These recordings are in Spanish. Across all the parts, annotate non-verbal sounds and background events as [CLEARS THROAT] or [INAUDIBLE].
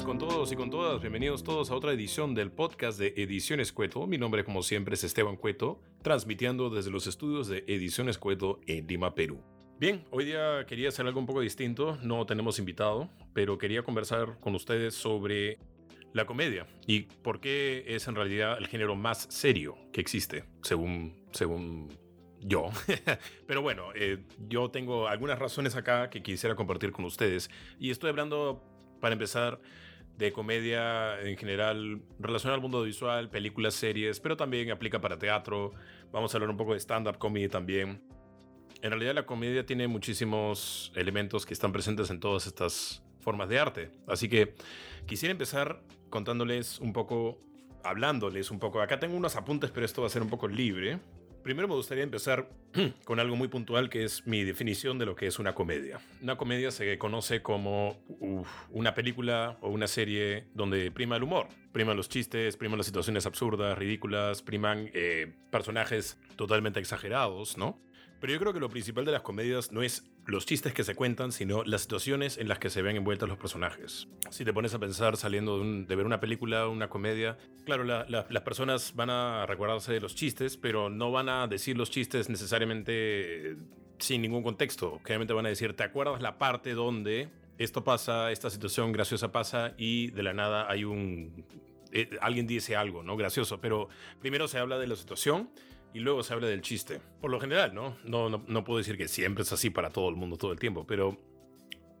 con todos y con todas. Bienvenidos todos a otra edición del podcast de Ediciones Cueto. Mi nombre, como siempre, es Esteban Cueto, transmitiendo desde los estudios de Ediciones Cueto en Lima, Perú. Bien, hoy día quería hacer algo un poco distinto. No tenemos invitado, pero quería conversar con ustedes sobre la comedia y por qué es en realidad el género más serio que existe, según, según yo. [LAUGHS] Pero bueno, eh, yo tengo algunas razones acá que quisiera compartir con ustedes. Y estoy hablando, para empezar, de comedia en general relacionada al mundo visual, películas, series, pero también aplica para teatro. Vamos a hablar un poco de stand-up comedy también. En realidad la comedia tiene muchísimos elementos que están presentes en todas estas formas de arte. Así que quisiera empezar contándoles un poco, hablándoles un poco. Acá tengo unos apuntes, pero esto va a ser un poco libre. Primero me gustaría empezar [CLEARS THROAT] con algo muy puntual que es mi definición de lo que es una comedia. Una comedia se conoce como una película o una serie donde prima el humor, priman los chistes, priman las situaciones absurdas, ridículas, priman eh, personajes totalmente exagerados, ¿no? Pero yo creo que lo principal de las comedias no es los chistes que se cuentan, sino las situaciones en las que se ven envueltos los personajes. Si te pones a pensar saliendo de, ver una película, una comedia, claro, las personas van a recordarse de los chistes, pero no van a decir los chistes necesariamente sin ningún contexto. Generalmente van a decir, ¿te acuerdas la parte donde esto pasa, esta situación graciosa pasa y de la nada hay un... Eh, alguien dice algo, ¿no? Gracioso, pero primero se habla de la situación y luego se habla del chiste. Por lo general, ¿no? No, no, puedo decir que siempre es así para todo el mundo todo el tiempo, pero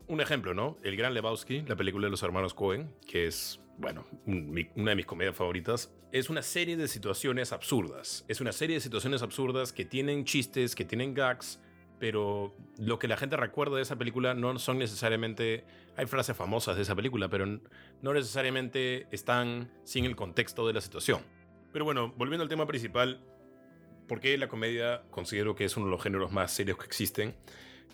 un ejemplo, ¿no? El Gran Lebowski, la película de los hermanos Cohen, que es, bueno, una de mis comedias favoritas, es una serie de situaciones absurdas. Es una serie de situaciones absurdas que tienen chistes, que tienen gags, pero lo que la gente recuerda de esa película no son necesariamente... Hay frases famosas de esa película, pero no necesariamente están sin el contexto de la situación. Pero bueno, volviendo al tema principal, porque la comedia considero que es uno de los géneros más serios que existen.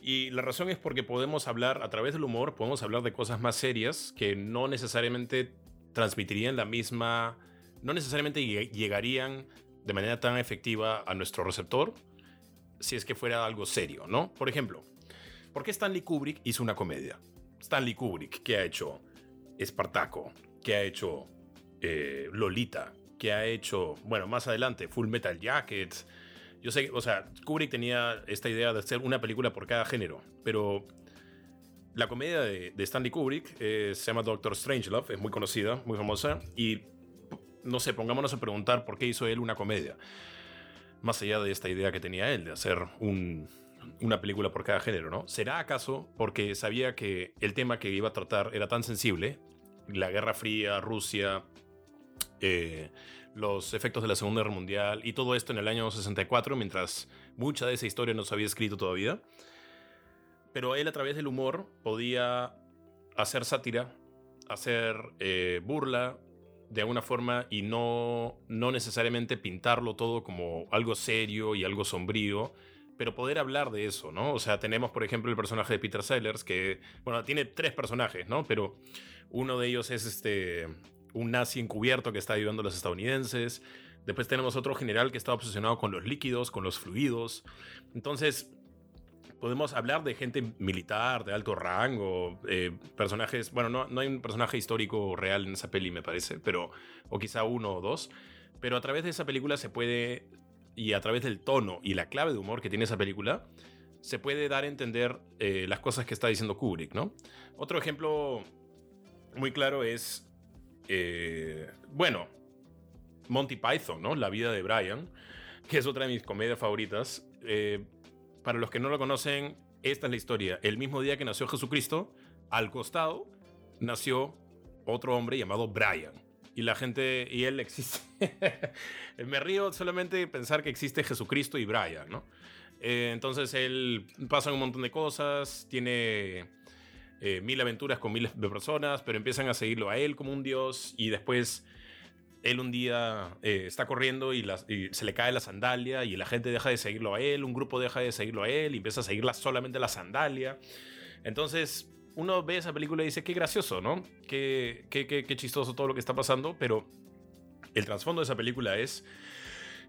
Y la razón es porque podemos hablar, a través del humor, podemos hablar de cosas más serias que no necesariamente transmitirían la misma, no necesariamente llegarían de manera tan efectiva a nuestro receptor si es que fuera algo serio, ¿no? Por ejemplo, ¿por qué Stanley Kubrick hizo una comedia? Stanley Kubrick, que ha hecho Espartaco, que ha hecho eh, Lolita, que ha hecho, bueno, más adelante, Full Metal Jacket. Yo sé, o sea, Kubrick tenía esta idea de hacer una película por cada género, pero la comedia de, Stanley Kubrick eh, se llama Doctor Strangelove, es muy conocida, muy famosa, y no sé, pongámonos a preguntar por qué hizo él una comedia. Más allá de esta idea que tenía él de hacer una película por cada género, ¿no? ¿Será acaso porque sabía que el tema que iba a tratar era tan sensible? La Guerra Fría, Rusia, eh, los efectos de la Segunda Guerra Mundial y todo esto en el año 64, mientras mucha de esa historia no se había escrito todavía. Pero él a través del humor podía hacer sátira, hacer eh, burla de alguna forma y no, no necesariamente pintarlo todo como algo serio y algo sombrío, pero poder hablar de eso, ¿no? O sea, tenemos, por ejemplo, el personaje de Peter Sellers, que, bueno, tiene tres personajes, ¿no? Pero uno de ellos es este un nazi encubierto que está ayudando a los estadounidenses. Después tenemos otro general que está obsesionado con los líquidos, con los fluidos. Entonces, podemos hablar de gente militar, de alto rango, eh, personajes, bueno, no, no hay un personaje histórico real en esa peli, me parece, pero, o quizá uno o dos, pero a través de esa película se puede, y a través del tono y la clave de humor que tiene esa película, se puede dar a entender eh, las cosas que está diciendo Kubrick, ¿no? Otro ejemplo muy claro es eh, bueno, Monty Python, ¿no? La vida de Brian, que es otra de mis comedias favoritas. Eh, para los que no lo conocen, esta es la historia. El mismo día que nació Jesucristo, al costado nació otro hombre llamado Brian. Y la gente, y él existe. [LAUGHS] Me río solamente pensar que existe Jesucristo y Brian, ¿no? Eh, entonces él pasa un montón de cosas, tiene eh, mil aventuras con miles de personas, pero empiezan a seguirlo a él como un dios y después él un día eh, está corriendo y, se le cae la sandalia y la gente deja de seguirlo a él, un grupo deja de seguirlo a él y empieza a seguirla solamente la sandalia. Entonces uno ve esa película y dice, qué gracioso, ¿no? Qué, qué, qué, chistoso todo lo que está pasando, pero el trasfondo de esa película es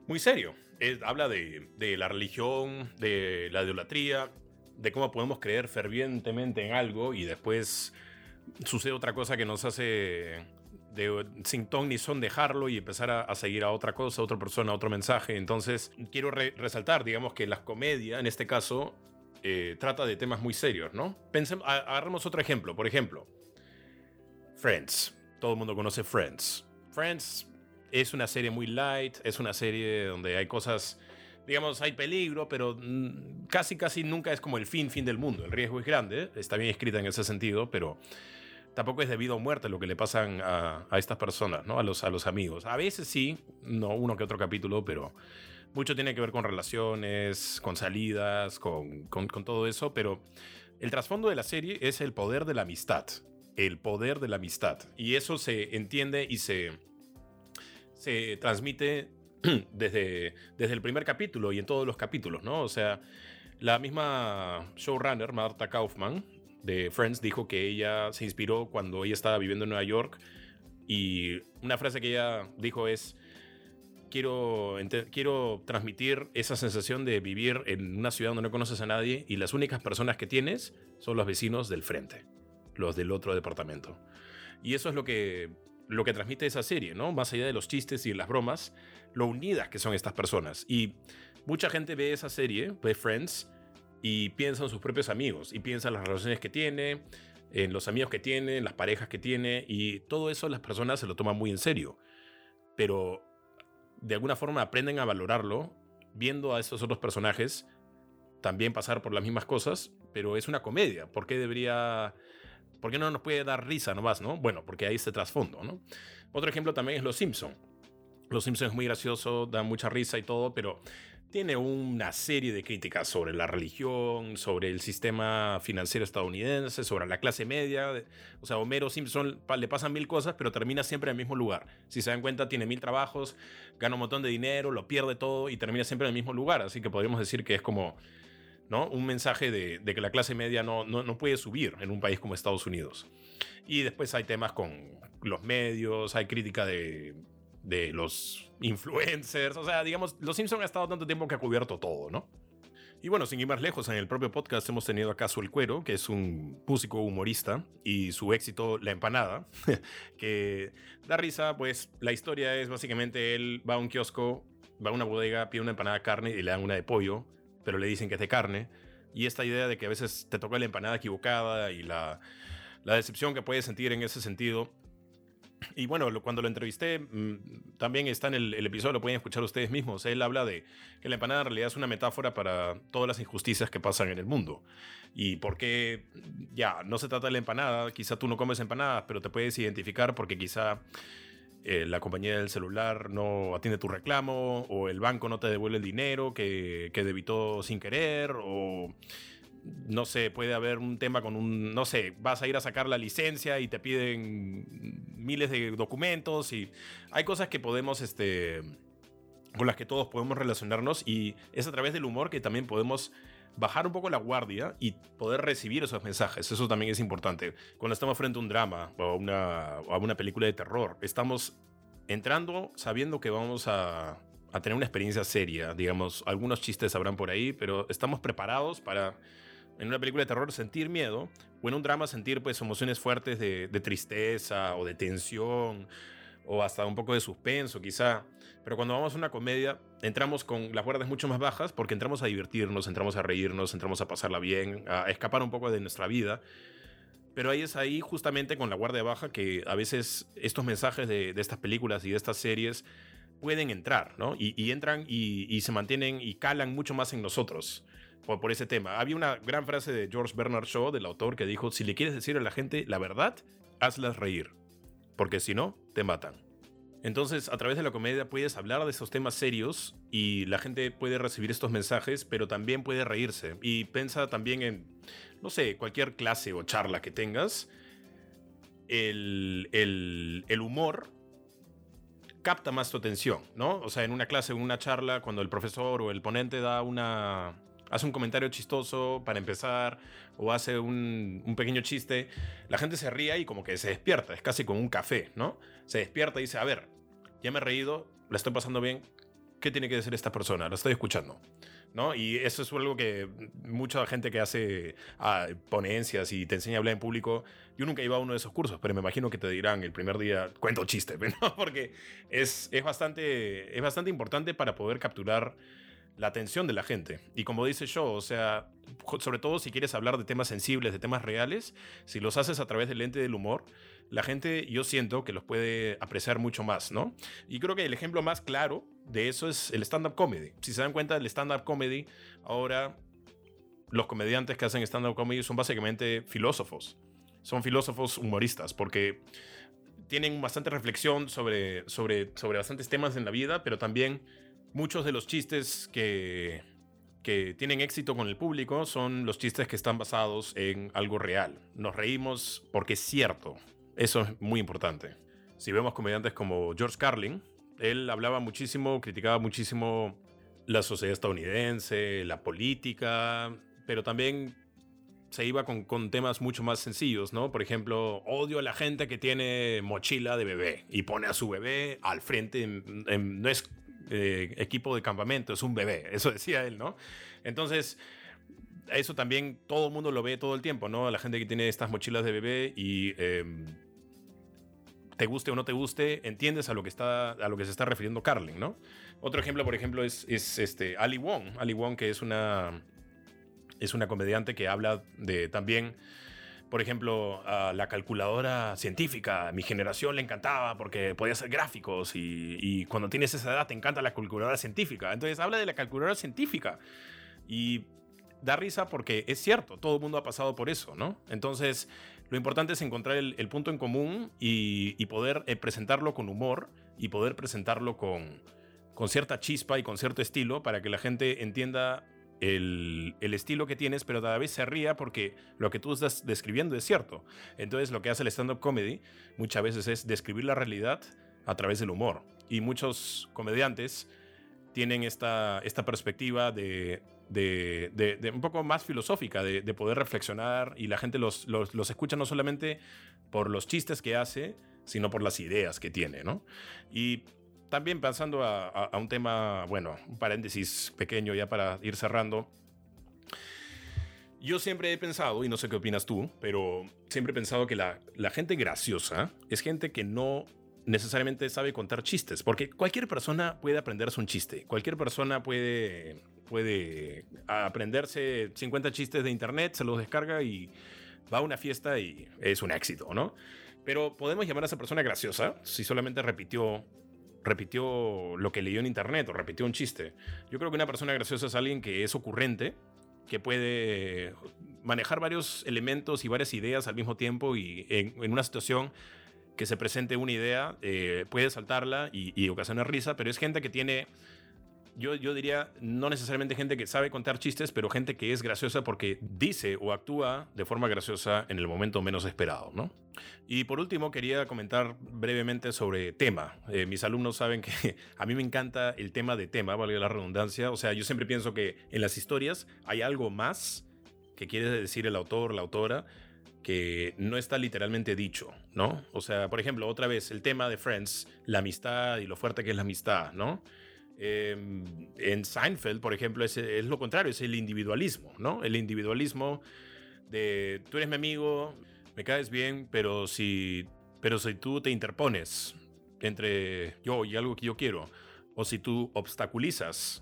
muy serio. habla de, de, la religión, de la idolatría, de cómo podemos creer fervientemente en algo y después sucede otra cosa que nos hace de, sin ton ni son dejarlo y empezar a, seguir a otra cosa, a otra persona, a otro mensaje. Entonces, quiero resaltar, digamos, que la comedia, en este caso, eh, trata de temas muy serios, ¿no? Pensemos, otro ejemplo. Por ejemplo, Friends. Todo el mundo conoce Friends. Friends es una serie muy light, es una serie donde hay cosas, digamos, hay peligro, pero mm, casi, casi nunca es como el fin, fin del mundo. El riesgo es grande, está bien escrita en ese sentido, pero tampoco es debido a muerte lo que le pasan a, estas personas, ¿no? A los, a los amigos. A veces sí, no uno que otro capítulo, pero mucho tiene que ver con relaciones, con salidas, con, con, con todo eso, pero el trasfondo de la serie es el poder de la amistad. El poder de la amistad. Y eso se entiende y se, se transmite [CLEARS THROAT] desde, desde el primer capítulo y en todos los capítulos, ¿no? O sea, la misma showrunner, Marta Kaufman, de Friends, dijo que ella se inspiró cuando ella estaba viviendo en Nueva York y una frase que ella dijo es, quiero, quiero transmitir esa sensación de vivir en una ciudad donde no conoces a nadie y las únicas personas que tienes son los vecinos del frente, los del otro departamento. Y eso es lo que, lo que transmite esa serie, ¿no? Más allá de los chistes y las bromas, lo unidas que son estas personas. Y mucha gente ve esa serie, ve Friends, y piensa en sus propios amigos y piensa en las relaciones que tiene, en los amigos que tiene, en las parejas que tiene y todo eso las personas se lo toman muy en serio. Pero de alguna forma aprenden a valorarlo viendo a esos otros personajes también pasar por las mismas cosas, pero es una comedia. ¿Por qué debería... ¿Por qué no nos puede dar risa nomás, no? Bueno, porque hay este trasfondo, ¿no? Otro ejemplo también es Los Simpson. Los Simpson es muy gracioso, da mucha risa y todo, pero tiene una serie de críticas sobre la religión, sobre el sistema financiero estadounidense, sobre la clase media. O sea, Homero Simpson le pasan mil cosas, pero termina siempre en el mismo lugar. Si se dan cuenta, tiene mil trabajos, gana un montón de dinero, lo pierde todo y termina siempre en el mismo lugar. Así que podríamos decir que es como ¿no? un mensaje de, que la clase media no, puede subir en un país como Estados Unidos. Y después hay temas con los medios, hay crítica de de los influencers. O sea, digamos, Los Simpson ha estado tanto tiempo que ha cubierto todo, ¿no? Y bueno, sin ir más lejos, en el propio podcast hemos tenido acaso el Cuero, que es un músico humorista, y su éxito, La Empanada, [LAUGHS] que da risa, pues la historia es básicamente él va a un kiosco, va a una bodega, pide una empanada de carne y le dan una de pollo, pero le dicen que es de carne. Y esta idea de que a veces te toca la empanada equivocada y la, la decepción que puedes sentir en ese sentido y bueno, cuando lo entrevisté, mm, también está en el, episodio, lo pueden escuchar ustedes mismos. Él habla de que la empanada en realidad es una metáfora para todas las injusticias que pasan en el mundo. Y porque, ya, no se trata de la empanada, quizá tú no comes empanadas, pero te puedes identificar porque quizá eh, la compañía del celular no atiende tu reclamo, o el banco no te devuelve el dinero que, que debitó sin querer, o no sé, puede haber un tema con un, no sé, vas a ir a sacar la licencia y te piden miles de documentos y hay cosas que podemos, este, con las que todos podemos relacionarnos y es a través del humor que también podemos bajar un poco la guardia y poder recibir esos mensajes. Eso también es importante. Cuando estamos frente a un drama o a una, a una película de terror, estamos entrando sabiendo que vamos a, a tener una experiencia seria. Digamos, algunos chistes habrán por ahí, pero estamos preparados para en una película de terror sentir miedo o en un drama sentir pues emociones fuertes de, tristeza o de tensión o hasta un poco de suspenso quizá. Pero cuando vamos a una comedia entramos con las guardias mucho más bajas porque entramos a divertirnos, entramos a reírnos, entramos a pasarla bien, a escapar un poco de nuestra vida. Pero ahí es ahí justamente con la guardia baja que a veces estos mensajes de, estas películas y de estas series pueden entrar, ¿no? Y, entran y, se mantienen y calan mucho más en nosotros por, ese tema. Había una gran frase de George Bernard Shaw, del autor, que dijo, si le quieres decir a la gente la verdad, hazlas reír, porque si no, te matan. Entonces, a través de la comedia puedes hablar de esos temas serios y la gente puede recibir estos mensajes, pero también puede reírse. Y piensa también en, no sé, cualquier clase o charla que tengas, el, el, el humor capta más tu atención, ¿no? O sea, en una clase, en una charla, cuando el profesor o el ponente da una, hace un comentario chistoso para empezar o hace un, pequeño chiste, la gente se ría y como que se despierta, es casi como un café, ¿no? Se despierta y dice, a ver, ya me he reído, la estoy pasando bien, ¿qué tiene que decir esta persona? La estoy escuchando. ¿No? Y eso es algo que mucha gente que hace ah, ponencias y te enseña a hablar en público, yo nunca ido a uno de esos cursos, pero me imagino que te dirán el primer día, cuento chiste, [LAUGHS] ¿no? Porque es, es, bastante, es bastante importante para poder capturar la atención de la gente. Y como dice yo, o sea, sobre todo si quieres hablar de temas sensibles, de temas reales, si los haces a través del lente del humor, la gente yo siento que los puede apreciar mucho más, ¿no? Y creo que el ejemplo más claro de eso es el stand-up comedy. Si se dan cuenta, el stand-up comedy, ahora los comediantes que hacen stand-up comedy son básicamente filósofos. Son filósofos humoristas, porque tienen bastante reflexión sobre, sobre, sobre bastantes temas en la vida, pero también muchos de los chistes que, que tienen éxito con el público son los chistes que están basados en algo real. Nos reímos porque es cierto, eso es muy importante. Si vemos comediantes como George Carlin, él hablaba muchísimo, criticaba muchísimo la sociedad estadounidense, la política, pero también se iba con, con, temas mucho más sencillos, ¿no? Por ejemplo, odio a la gente que tiene mochila de bebé y pone a su bebé al frente, no es eh, equipo de campamento, es un bebé, eso decía él, ¿no? Entonces, eso también todo el mundo lo ve todo el tiempo, ¿no? La gente que tiene estas mochilas de bebé y... Em, te guste o no te guste, entiendes a lo que, está, a lo que se está refiriendo Carlin, ¿no? Otro ejemplo, por ejemplo, es, es este, Ali Wong. Ali Wong, que es una, es una comediante que habla de también, por ejemplo, la calculadora científica. Mi generación le encantaba porque podía hacer gráficos y, y cuando tienes esa edad te encanta la calculadora científica. Entonces habla de la calculadora científica. Y da risa porque es cierto, todo el mundo ha pasado por eso, ¿no? Entonces, lo importante es encontrar el, punto en común y, poder eh, presentarlo con humor y poder presentarlo con, con cierta chispa y con cierto estilo para que la gente entienda el, estilo que tienes, pero cada vez se ría porque lo que tú estás describiendo es cierto. Entonces lo que hace el stand-up comedy muchas veces es describir la realidad a través del humor. Y muchos comediantes tienen esta, perspectiva de, un poco más filosófica, de, poder reflexionar y la gente los, los, escucha no solamente por los chistes que hace, sino por las ideas que tiene, ¿no? Y también pensando a, un tema, bueno, un paréntesis pequeño ya para ir cerrando. Yo siempre he pensado, y no sé qué opinas tú, pero siempre he pensado que la, la gente graciosa es gente que no necesariamente sabe contar chistes, porque cualquier persona puede aprenderse un chiste, cualquier persona puede puede aprenderse 50 chistes de internet, se los descarga y va a una fiesta y es un éxito, ¿no? Pero podemos llamar a esa persona graciosa si solamente repitió repitió lo que leyó en internet o repitió un chiste. Yo creo que una persona graciosa es alguien que es ocurrente, que puede manejar varios elementos y varias ideas al mismo tiempo y en, una situación que se presente una idea, eh, puede saltarla y, y ocasionar risa, pero es gente que tiene yo, yo diría, no necesariamente gente que sabe contar chistes, pero gente que es graciosa porque dice o actúa de forma graciosa en el momento menos esperado, ¿no? Y por último, quería comentar brevemente sobre tema. Eh, mis alumnos saben que [LAUGHS] a mí me encanta el tema de tema, valga la redundancia. O sea, yo siempre pienso que en las historias hay algo más que quiere decir el autor, la autora, que no está literalmente dicho, ¿no? O sea, por ejemplo, otra vez, el tema de Friends, la amistad y lo fuerte que es la amistad, ¿no? Em, en Seinfeld, por ejemplo, es, es, lo contrario, es el individualismo, ¿no? El individualismo de tú eres mi amigo, me caes bien, pero si, pero si tú te interpones entre yo y algo que yo quiero, o si tú obstaculizas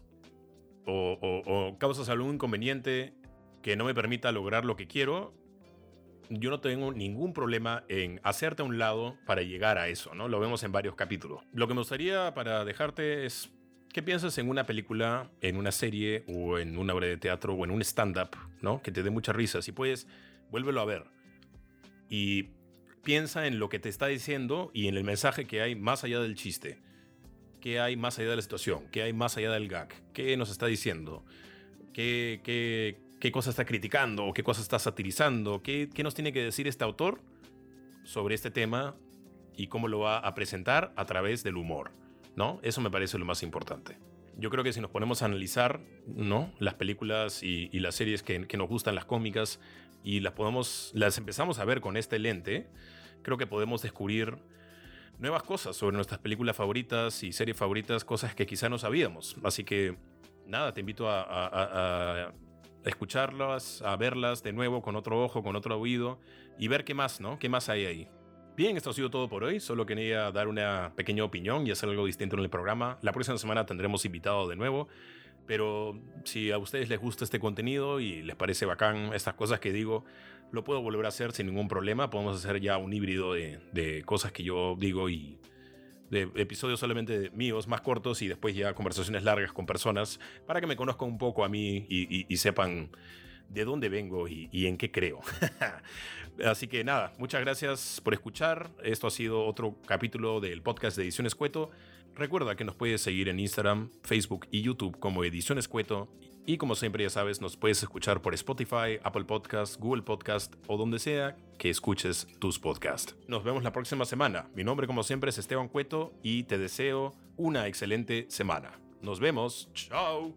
o, o causas algún inconveniente que no me permita lograr lo que quiero, yo no tengo ningún problema en hacerte a un lado para llegar a eso, ¿no? Lo vemos en varios capítulos. Lo que me gustaría para dejarte es ¿Qué piensas en una película, en una serie o en una obra de teatro o en un stand-up, ¿no? Que te dé mucha risa. Si puedes, vuélvelo a ver. Y piensa en lo que te está diciendo y en el mensaje que hay más allá del chiste. ¿Qué hay más allá de la situación? ¿Qué hay más allá del gag? ¿Qué nos está diciendo? ¿Qué, qué, qué cosa está criticando? ¿Qué cosa está satirizando? ¿Qué, ¿Qué nos tiene que decir este autor sobre este tema y cómo lo va a presentar a través del humor? ¿No? Eso me parece lo más importante. Yo creo que si nos ponemos a analizar, ¿no? Las películas y, las series que, nos gustan, las cómicas, y las, podemos, las empezamos a ver con este lente, creo que podemos descubrir nuevas cosas sobre nuestras películas favoritas y series favoritas, cosas que quizá no sabíamos. Así que nada, te invito a, a, escucharlas, a verlas de nuevo con otro ojo, con otro oído y ver qué más, ¿no? ¿Qué más hay ahí? Bien, esto ha sido todo por hoy. Solo quería dar una pequeña opinión y hacer algo distinto en el programa. La próxima semana tendremos invitado de nuevo. Pero si a ustedes les gusta este contenido y les parece bacán estas cosas que digo, lo puedo volver a hacer sin ningún problema. Podemos hacer ya un híbrido de, de cosas que yo digo y de episodios solamente míos, más cortos, y después ya conversaciones largas con personas para que me conozcan un poco a mí y, sepan de dónde vengo y, y en qué creo. [LAUGHS] Así que nada, muchas gracias por escuchar. Esto ha sido otro capítulo del podcast de Ediciones Cueto. Recuerda que nos puedes seguir en Instagram, Facebook y YouTube como Ediciones Cueto. Y como siempre ya sabes, nos puedes escuchar por Spotify, Apple Podcast, Google Podcast o donde sea que escuches tus podcasts. Nos vemos la próxima semana. Mi nombre como siempre es Esteban Cueto y te deseo una excelente semana. Nos vemos. Chao.